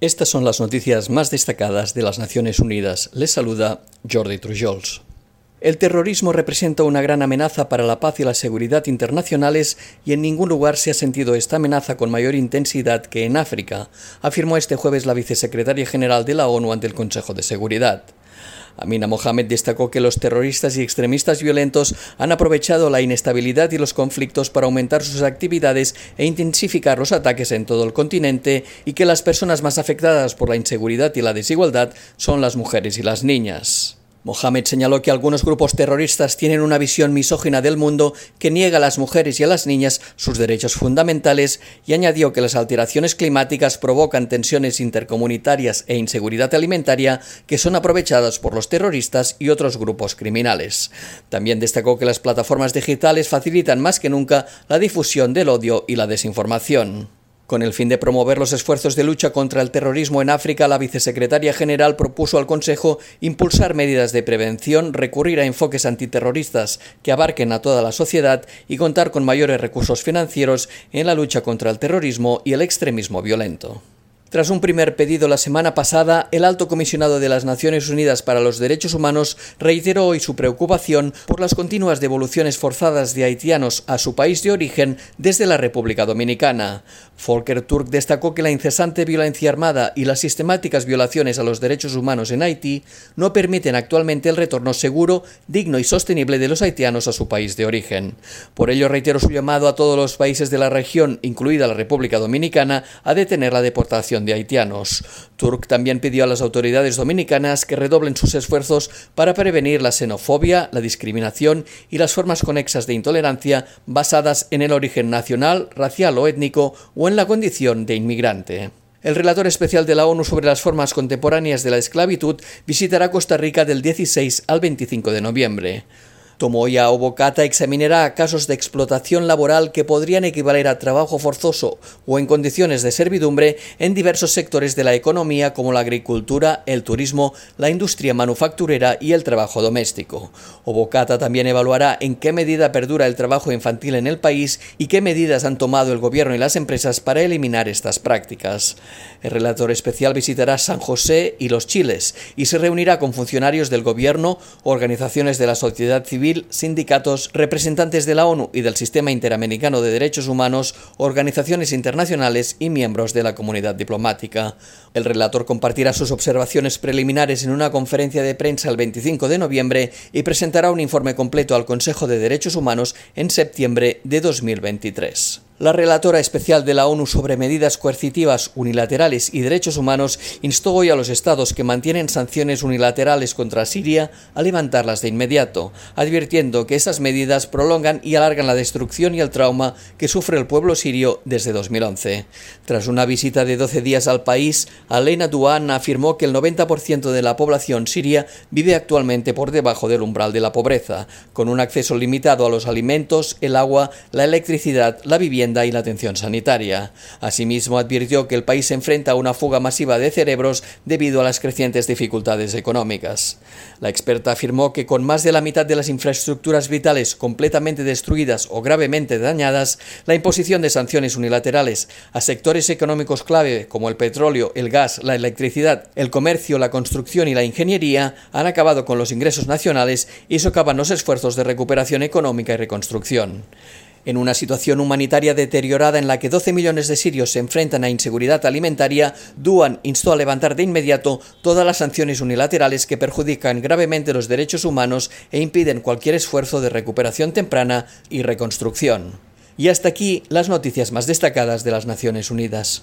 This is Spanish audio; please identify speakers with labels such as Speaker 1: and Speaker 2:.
Speaker 1: Estas son las noticias más destacadas de las Naciones Unidas. Les saluda Jordi Trujols. El terrorismo representa una gran amenaza para la paz y la seguridad internacionales y en ningún lugar se ha sentido esta amenaza con mayor intensidad que en África, afirmó este jueves la vicesecretaria general de la ONU ante el Consejo de Seguridad. Amina Mohamed destacó que los terroristas y extremistas violentos han aprovechado la inestabilidad y los conflictos para aumentar sus actividades e intensificar los ataques en todo el continente y que las personas más afectadas por la inseguridad y la desigualdad son las mujeres y las niñas. Mohamed señaló que algunos grupos terroristas tienen una visión misógina del mundo que niega a las mujeres y a las niñas sus derechos fundamentales y añadió que las alteraciones climáticas provocan tensiones intercomunitarias e inseguridad alimentaria que son aprovechadas por los terroristas y otros grupos criminales. También destacó que las plataformas digitales facilitan más que nunca la difusión del odio y la desinformación. Con el fin de promover los esfuerzos de lucha contra el terrorismo en África, la vicesecretaria general propuso al Consejo impulsar medidas de prevención, recurrir a enfoques antiterroristas que abarquen a toda la sociedad y contar con mayores recursos financieros en la lucha contra el terrorismo y el extremismo violento. Tras un primer pedido la semana pasada, el alto comisionado de las Naciones Unidas para los Derechos Humanos reiteró hoy su preocupación por las continuas devoluciones forzadas de haitianos a su país de origen desde la República Dominicana. Volker Turk destacó que la incesante violencia armada y las sistemáticas violaciones a los derechos humanos en Haití no permiten actualmente el retorno seguro, digno y sostenible de los haitianos a su país de origen. Por ello reiteró su llamado a todos los países de la región, incluida la República Dominicana, a detener la deportación de haitianos. Turk también pidió a las autoridades dominicanas que redoblen sus esfuerzos para prevenir la xenofobia, la discriminación y las formas conexas de intolerancia basadas en el origen nacional, racial o étnico o en la condición de inmigrante. El relator especial de la ONU sobre las formas contemporáneas de la esclavitud visitará Costa Rica del 16 al 25 de noviembre. Tomoya Obokata examinará casos de explotación laboral que podrían equivaler a trabajo forzoso o en condiciones de servidumbre en diversos sectores de la economía como la agricultura, el turismo, la industria manufacturera y el trabajo doméstico. Obokata también evaluará en qué medida perdura el trabajo infantil en el país y qué medidas han tomado el gobierno y las empresas para eliminar estas prácticas. El relator especial visitará San José y los Chiles y se reunirá con funcionarios del gobierno, organizaciones de la sociedad civil sindicatos, representantes de la ONU y del Sistema Interamericano de Derechos Humanos, organizaciones internacionales y miembros de la comunidad diplomática. El relator compartirá sus observaciones preliminares en una conferencia de prensa el 25 de noviembre y presentará un informe completo al Consejo de Derechos Humanos en septiembre de 2023. La relatora especial de la ONU sobre medidas coercitivas unilaterales y derechos humanos instó hoy a los estados que mantienen sanciones unilaterales contra Siria a levantarlas de inmediato, advirtiendo que esas medidas prolongan y alargan la destrucción y el trauma que sufre el pueblo sirio desde 2011. Tras una visita de 12 días al país, Alena Duan afirmó que el 90% de la población siria vive actualmente por debajo del umbral de la pobreza, con un acceso limitado a los alimentos, el agua, la electricidad, la y la atención sanitaria. Asimismo, advirtió que el país se enfrenta a una fuga masiva de cerebros debido a las crecientes dificultades económicas. La experta afirmó que con más de la mitad de las infraestructuras vitales completamente destruidas o gravemente dañadas, la imposición de sanciones unilaterales a sectores económicos clave como el petróleo, el gas, la electricidad, el comercio, la construcción y la ingeniería han acabado con los ingresos nacionales y socavan los esfuerzos de recuperación económica y reconstrucción. En una situación humanitaria deteriorada en la que 12 millones de sirios se enfrentan a inseguridad alimentaria, Duan instó a levantar de inmediato todas las sanciones unilaterales que perjudican gravemente los derechos humanos e impiden cualquier esfuerzo de recuperación temprana y reconstrucción. Y hasta aquí las noticias más destacadas de las Naciones Unidas.